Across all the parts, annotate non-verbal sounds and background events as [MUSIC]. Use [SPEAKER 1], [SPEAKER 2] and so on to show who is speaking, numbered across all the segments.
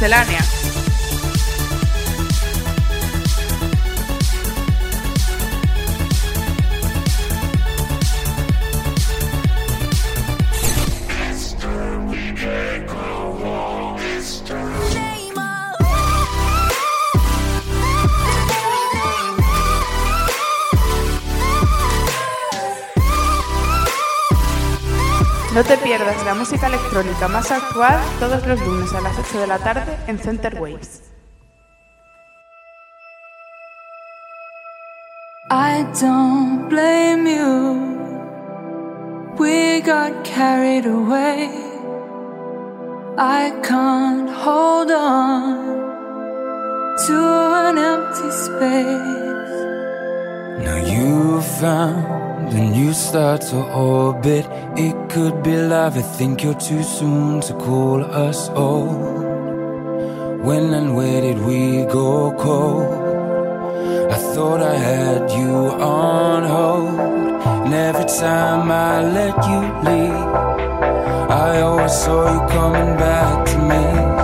[SPEAKER 1] Miscelánea. Pierdas la música electrónica más actual todos los lunes a las 8 de la tarde en Center Waves.
[SPEAKER 2] I don't blame you. We got carried away. I can't hold on to an empty space.
[SPEAKER 3] Now you found a you start to orbit. It could be love. I think you're too soon to call us old. When and where did we go cold? I thought I had you on hold. And every time I let you leave, I always saw you coming back to me.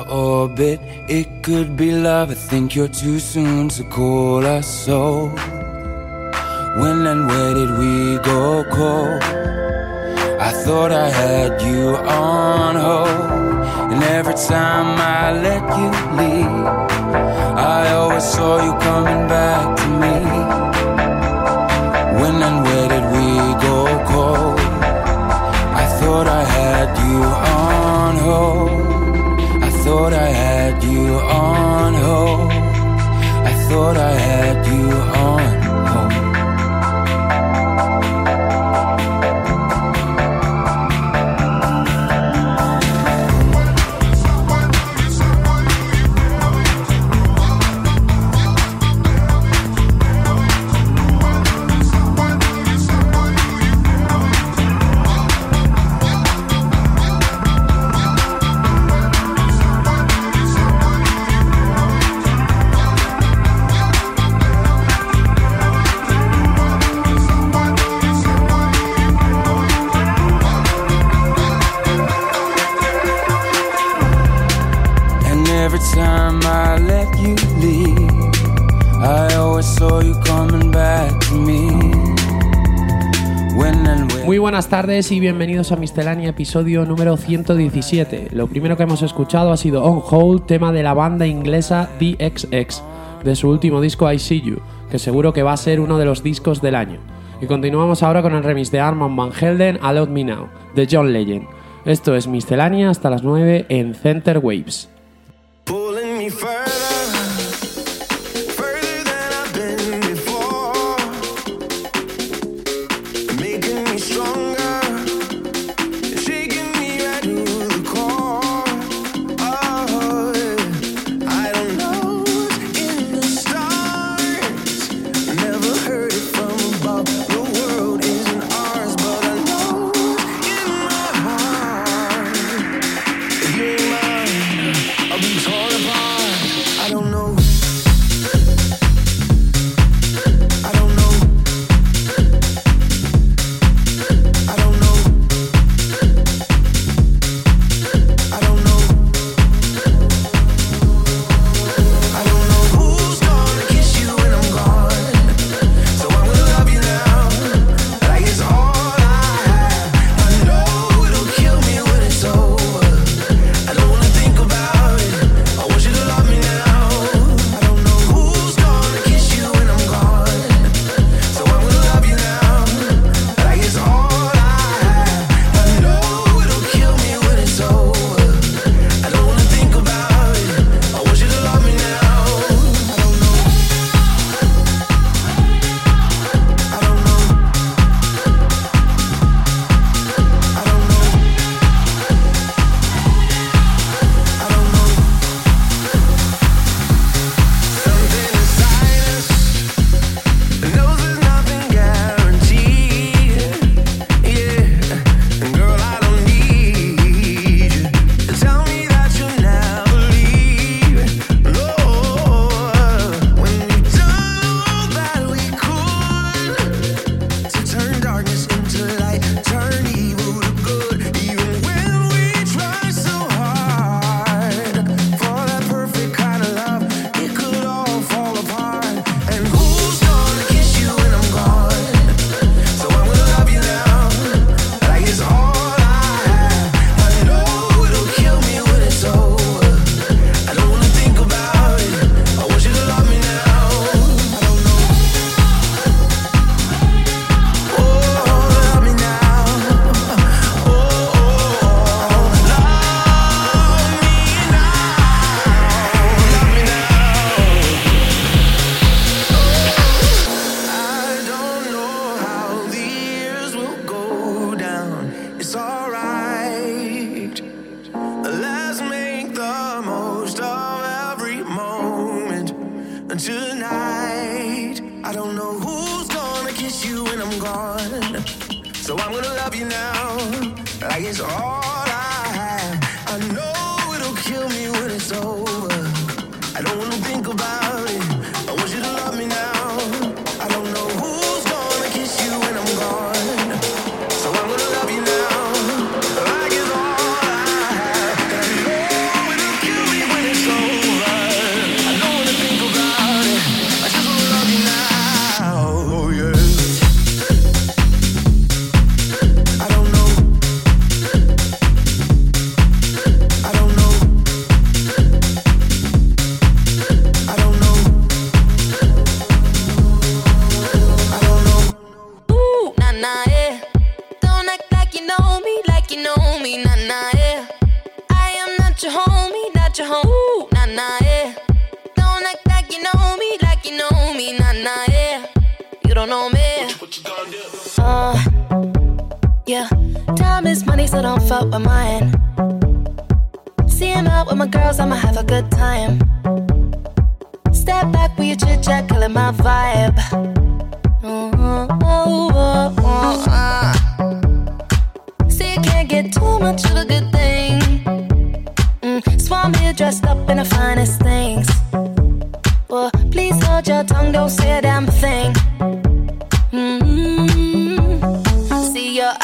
[SPEAKER 3] Orbit. It could be love. I think you're too soon to call us so.
[SPEAKER 4] Buenas tardes y bienvenidos a Miscelánea, episodio número 117. Lo primero que hemos escuchado ha sido On Hold, tema de la banda inglesa DXX, de su último disco I See You, que seguro que va a ser uno de los discos del año. Y continuamos ahora con el remix de Armand Van Helden, Allowed Me Now, de John Legend. Esto es Miscelánea hasta las 9 en Center Waves.
[SPEAKER 5] Pulling me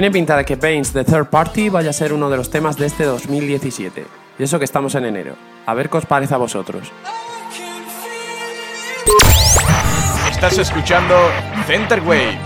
[SPEAKER 4] Tiene pinta de que Baines The Third Party vaya a ser uno de los temas de este 2017. Y eso que estamos en enero. A ver qué os parece a vosotros.
[SPEAKER 6] Estás escuchando Center Wave.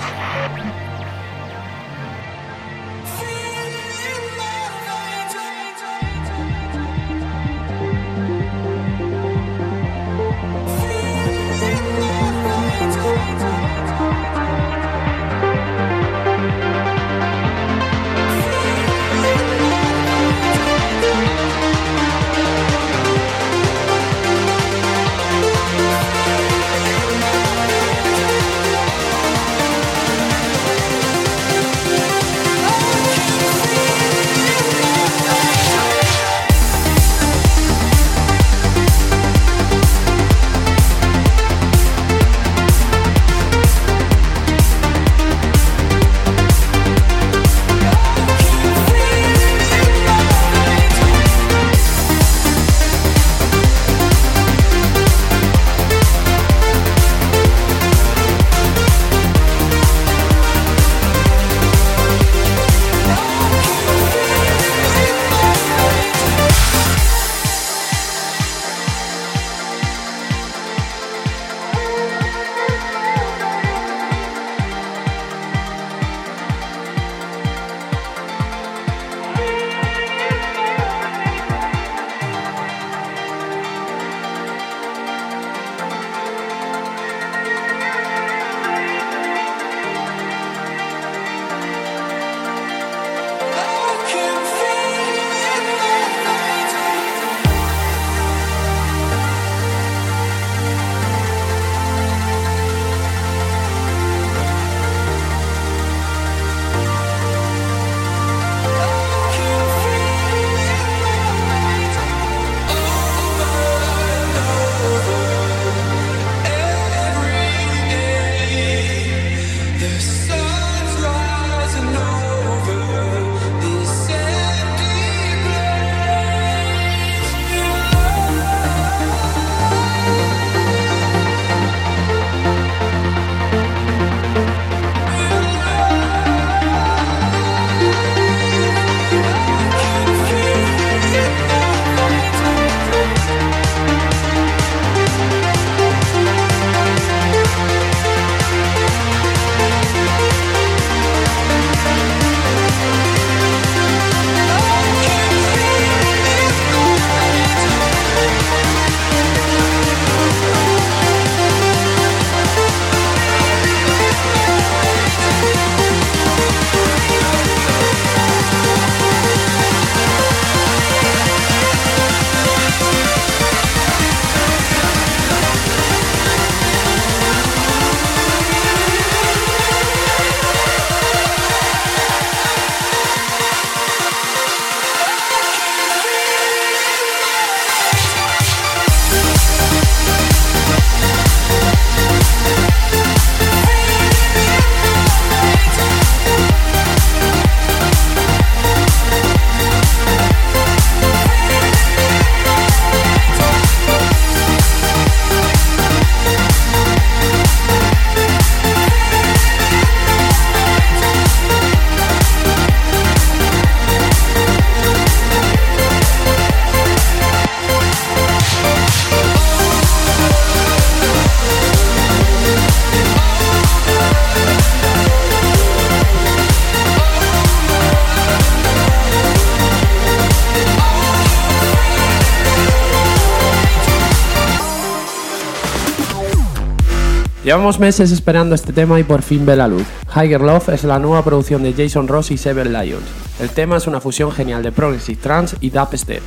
[SPEAKER 4] Llevamos meses esperando este tema y por fin ve la luz. Higher Love es la nueva producción de Jason Ross y Seven Lions. El tema es una fusión genial de Progressive Trance y Dubstep.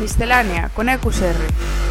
[SPEAKER 7] Miscelánea con EQSR.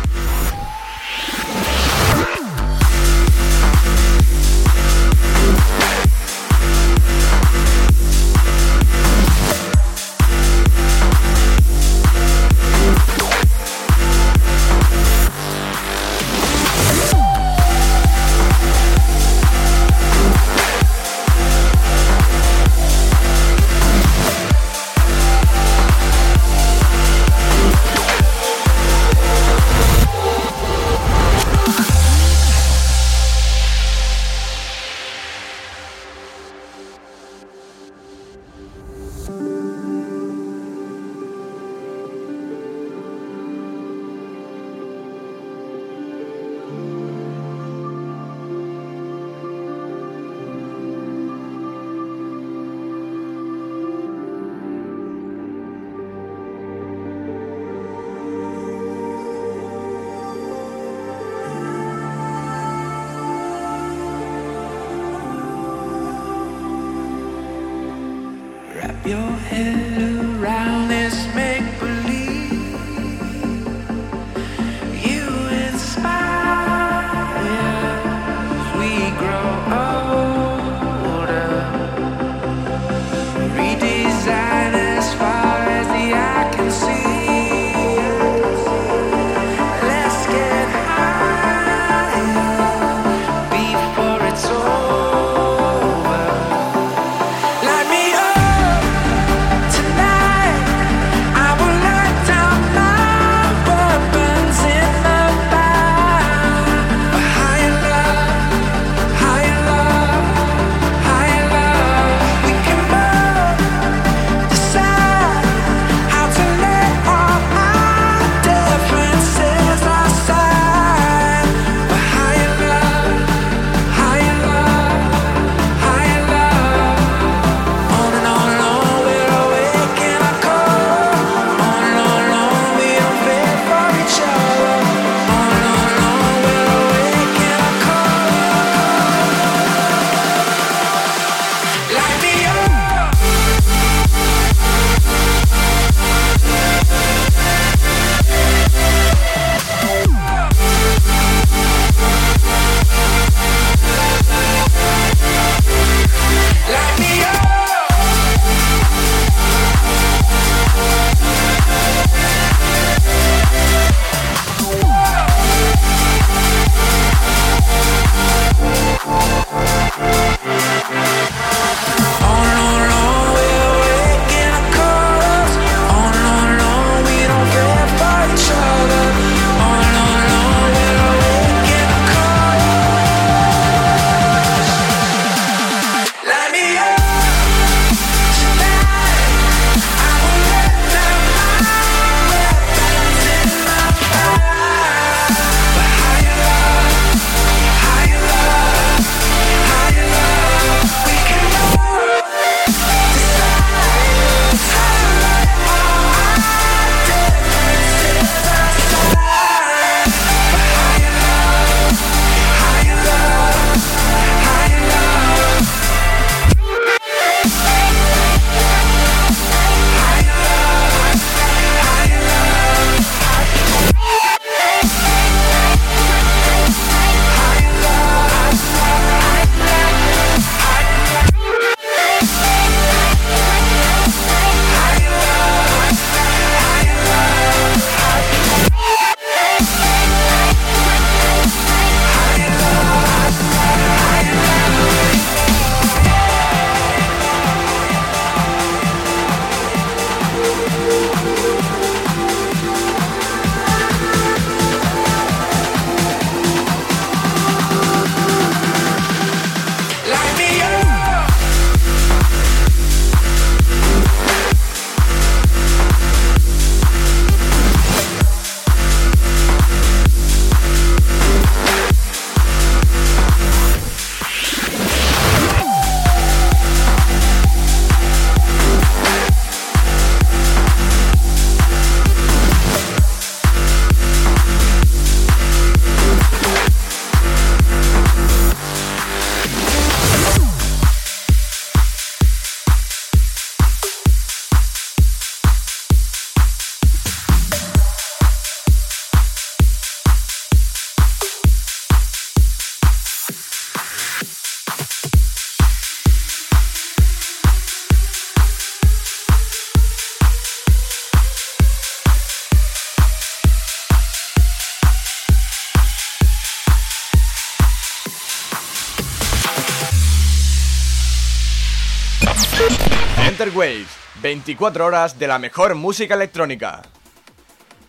[SPEAKER 6] Waves, 24 horas de la mejor música electrónica.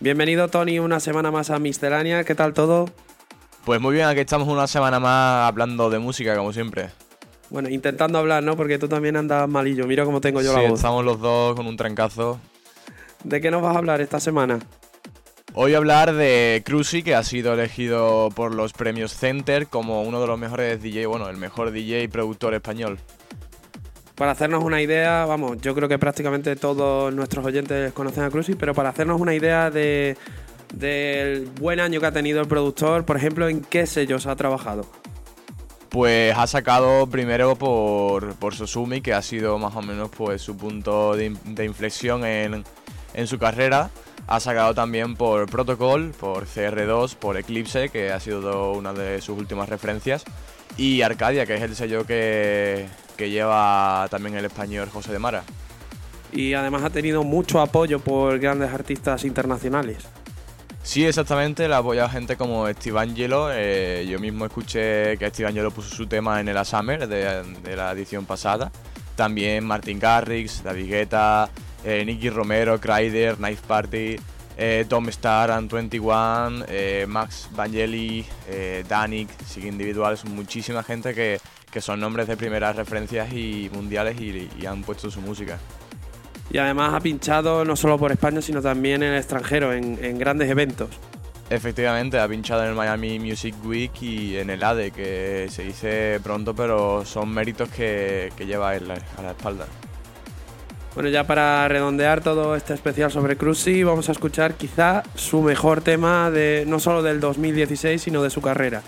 [SPEAKER 4] Bienvenido Tony una semana más a Miscelánea, ¿qué tal todo?
[SPEAKER 6] Pues muy bien, aquí estamos una semana más hablando de música, como siempre.
[SPEAKER 4] Bueno, intentando hablar, ¿no? Porque tú también andas malillo, mira cómo tengo yo
[SPEAKER 6] Sí,
[SPEAKER 4] la voz.
[SPEAKER 6] estamos los dos con un trancazo.
[SPEAKER 4] ¿De qué nos vas a hablar esta semana?
[SPEAKER 6] Hoy voy a hablar de Cruzy, que ha sido elegido por los premios Center como uno de los mejores DJ, bueno, el mejor DJ y productor español.
[SPEAKER 4] Para hacernos una idea, vamos, yo creo que prácticamente todos nuestros oyentes conocen a Cruzy, pero para hacernos una idea de del buen año que ha tenido el productor, por ejemplo, ¿en qué sellos ha trabajado?
[SPEAKER 6] Pues ha sacado primero por, por Sosumi, que ha sido más o menos pues su punto de, de inflexión en, en su carrera. Ha sacado también por Protocol, por CR2, por Eclipse, que ha sido una de sus últimas referencias. Y Arcadia, que es el sello que, que lleva también el español José de Mara.
[SPEAKER 4] Y además ha tenido mucho apoyo por grandes artistas internacionales.
[SPEAKER 6] Sí, exactamente, le ha apoyado gente como Steve Angelo. eh, yo mismo escuché que Steve Angelo puso su tema en el Summer de, de la edición pasada. También Martin Garrix, David Guetta, eh, Nicky Romero, Kryder, Knife Party, eh, Tom Star, and 21, eh, Max Vangeli, eh, Danik, sigue individuales, muchísima gente que, que son nombres de primeras referencias y mundiales y, y han puesto su música.
[SPEAKER 4] Y además ha pinchado no solo por España, sino también en el extranjero, en, en grandes eventos.
[SPEAKER 6] Efectivamente, ha pinchado en el Miami Music Week y en el ADE, que se dice pronto, pero son méritos que, que lleva él a la espalda.
[SPEAKER 4] Bueno, ya para redondear todo este especial sobre Cruzy, vamos a escuchar quizá su mejor tema de no solo del 2016, sino de su carrera.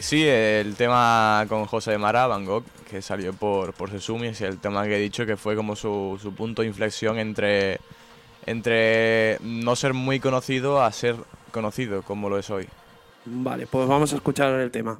[SPEAKER 6] Sí, el tema con José de Mara, Van Gogh, que salió por, por Sesumi, es el tema que he dicho que fue como su, su punto de inflexión entre, entre no ser muy conocido a ser conocido, como lo es hoy.
[SPEAKER 4] Vale, pues vamos a escuchar el tema.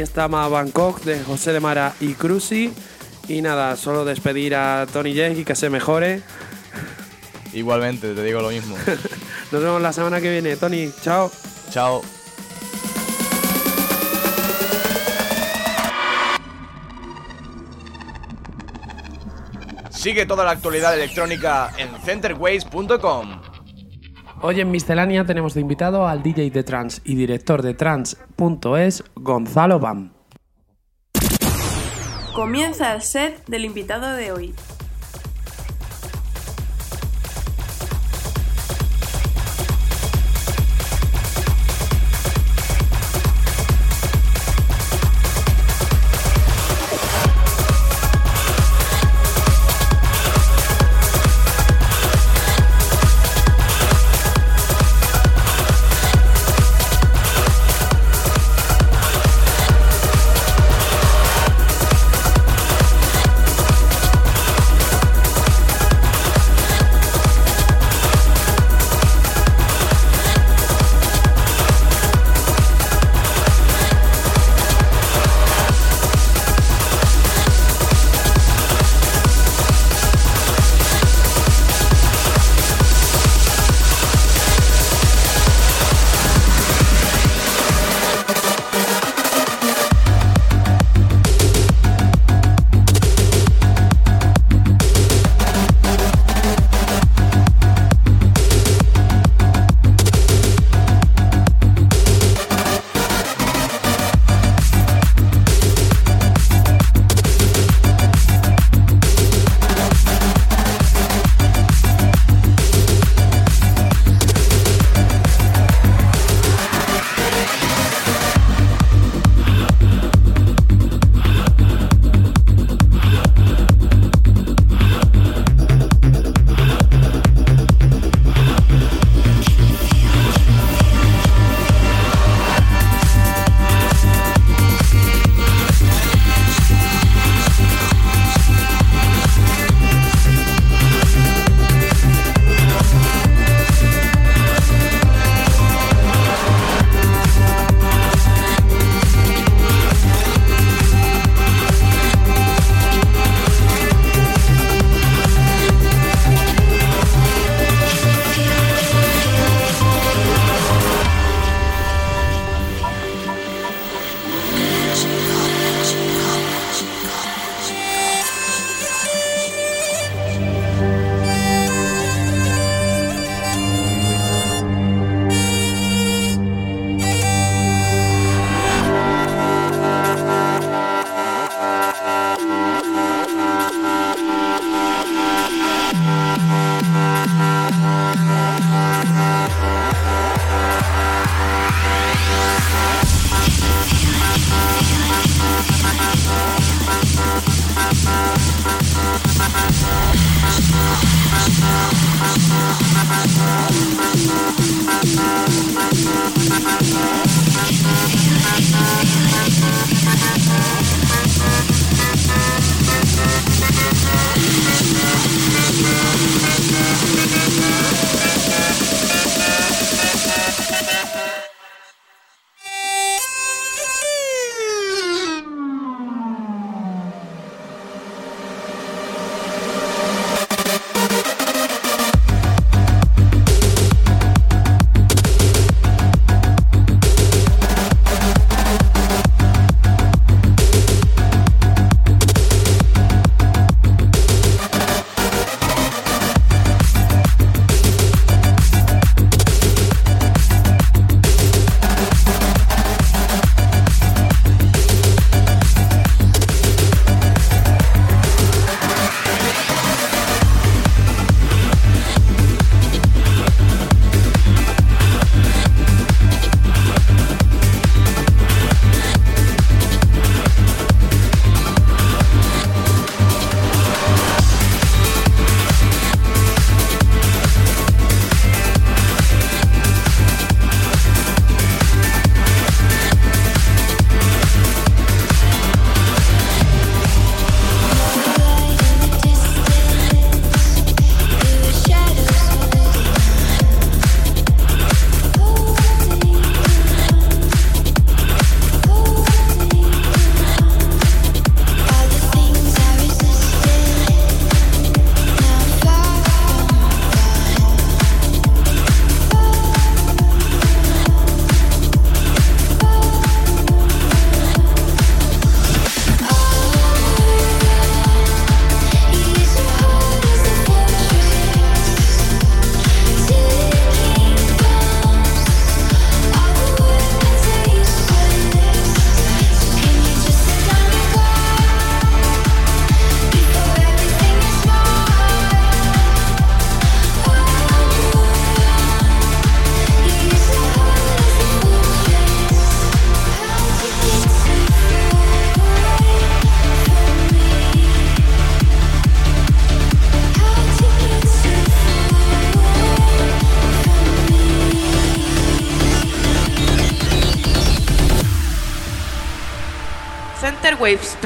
[SPEAKER 4] Ahí está Ma Bangkok de José de Mara y Cruci. Y nada, solo despedir a Tony J y que se mejore.
[SPEAKER 6] Igualmente, te digo lo mismo. [LAUGHS]
[SPEAKER 4] Nos vemos la semana que viene. Tony, chao.
[SPEAKER 6] Chao. Sigue toda la actualidad electrónica en centerways.com.
[SPEAKER 4] Hoy en Miscelánea tenemos de invitado al DJ de trance y director de trance.es, Gonzalo Bam.
[SPEAKER 1] Comienza el set del invitado de hoy.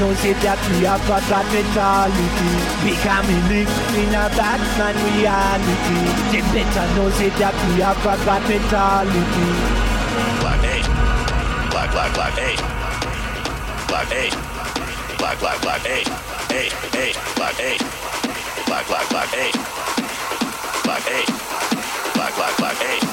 [SPEAKER 8] Know say that we have a bad mentality. Becoming live in a Batman reality. They better know say that we have a bad mentality.
[SPEAKER 9] Black eight. Black black black eight. Black eight. Black black black eight. Eight eight. Black eight. Black black black eight. Black eight. Black black black eight.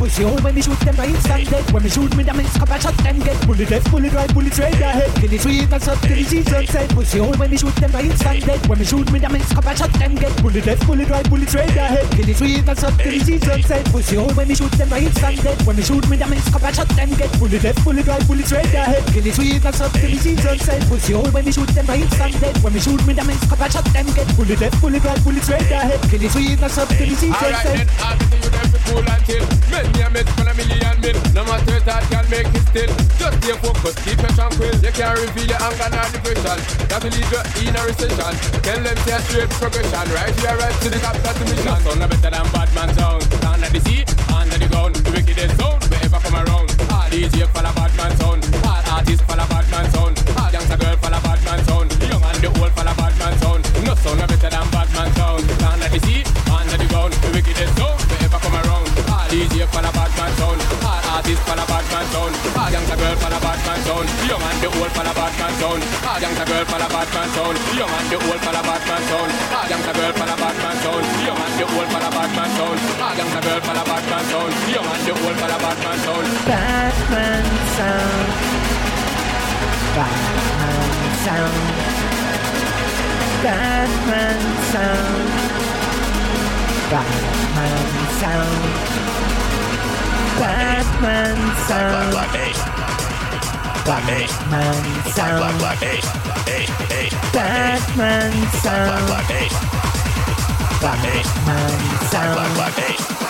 [SPEAKER 8] Push hole when me shoot them right stand dead. When me shoot me them it's cup and shot them get Bullet left, bullet right, bullet straight ahead. Till it's sweet and soft till it's easy sunset Push the hole when me shoot them right stand dead. When me shoot me them it's cup and shot them get Bullet left, bullet right, bullet straight ahead. Till it's sweet and soft till it's easy sunset Push the hole when me shoot them right stand dead. When me shoot me them it's cup and shot them get Bullet left, bullet right, bullet straight ahead. Till it's sweet and soft till it's easy sunset Push the hole when me shoot them right stand dead. When me shoot me them it's cup and shot them get Bullet left, bullet right, bullet straight ahead. Till it's sweet and soft till
[SPEAKER 10] it's easy sunset Alright and chill. Men me a met for a million min. No matter that can make it still. Just stay focused, keep it tranquil. You can't reveal your anger nor depression. That will leave you in a recession. Tell them a straight progression. Right here, right to the top, that's the mission. Sound no better than bad man sound. Under the sea, under the ground, the wickedest sound. Wherever come around. All DJ follow bad man sound. All artists follow bad man sound. All youngster girl follow bad man sound. Young and the old follow bad man sound. No sound no better than bad man sound. Under the sea, this for sound. Ah, girl for sound. Young and the old for sound. Ah, girl for. Young and the old for girl for. Young and the old for girl for. Young and the old for sound.
[SPEAKER 8] Sound. Sound. Sound. Batman sound.
[SPEAKER 9] Black, black, black, hey.
[SPEAKER 8] Batman sound.
[SPEAKER 9] Black, black, hey. Hey, hey.
[SPEAKER 8] Batman sound.
[SPEAKER 9] Black, black, hey.
[SPEAKER 8] Batman sound. Black,
[SPEAKER 1] black, hey.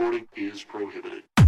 [SPEAKER 11] recording is prohibited.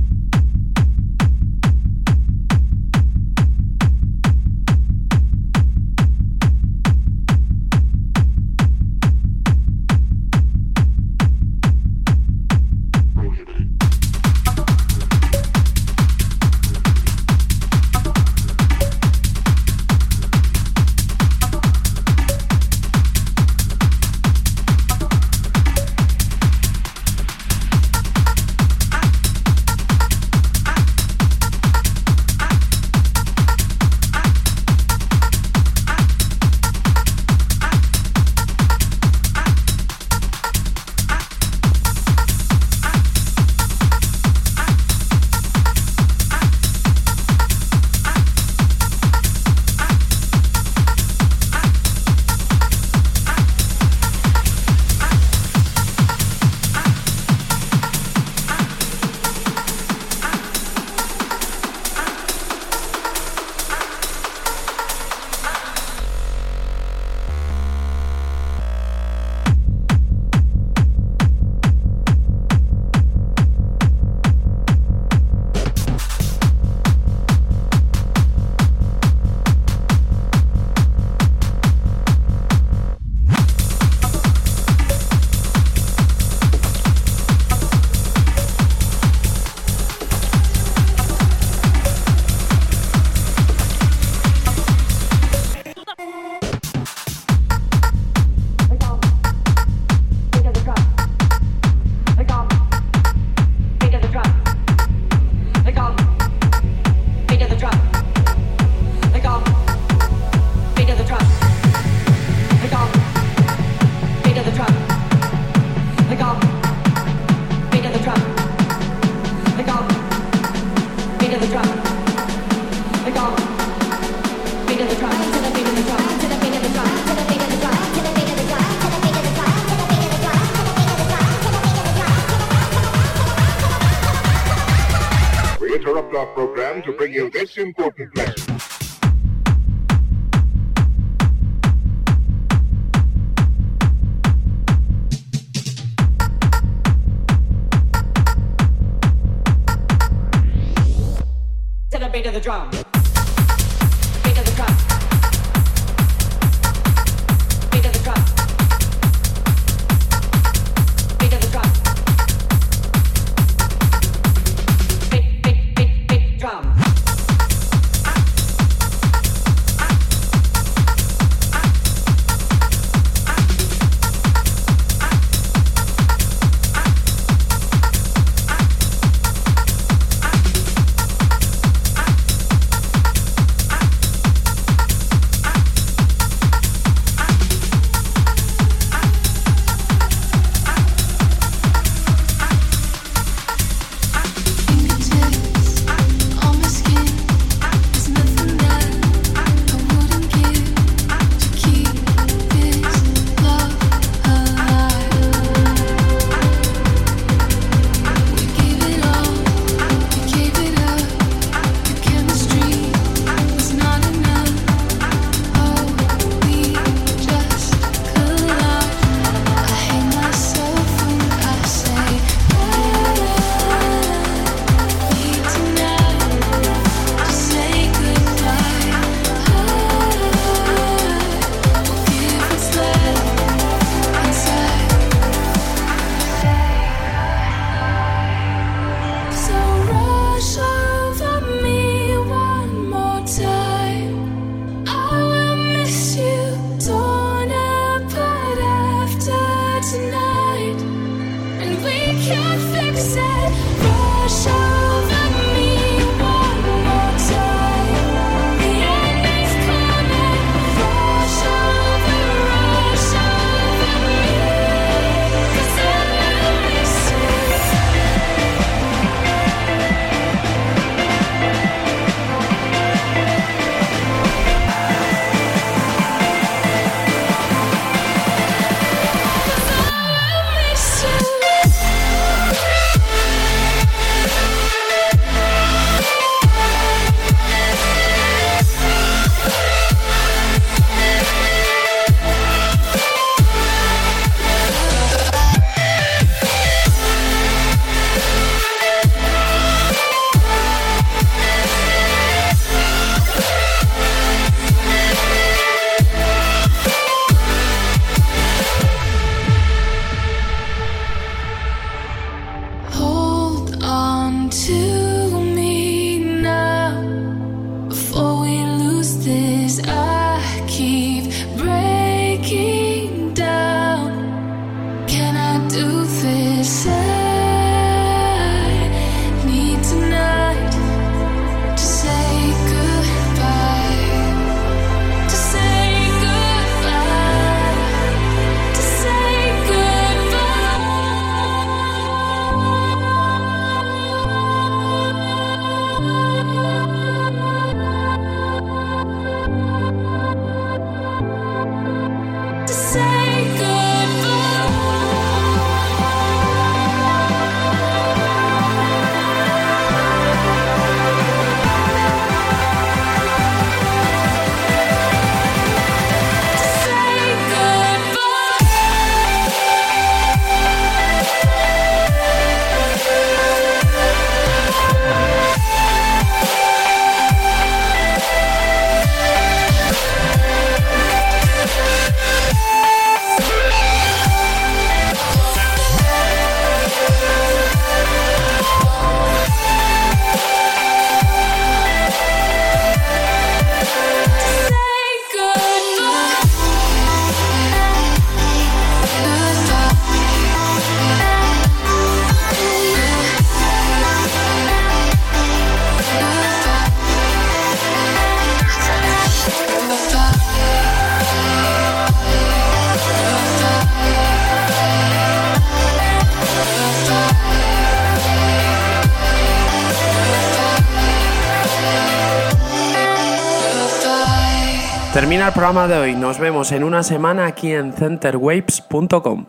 [SPEAKER 4] termina el programa de hoy. Nos vemos en una semana aquí en centerwaves.com.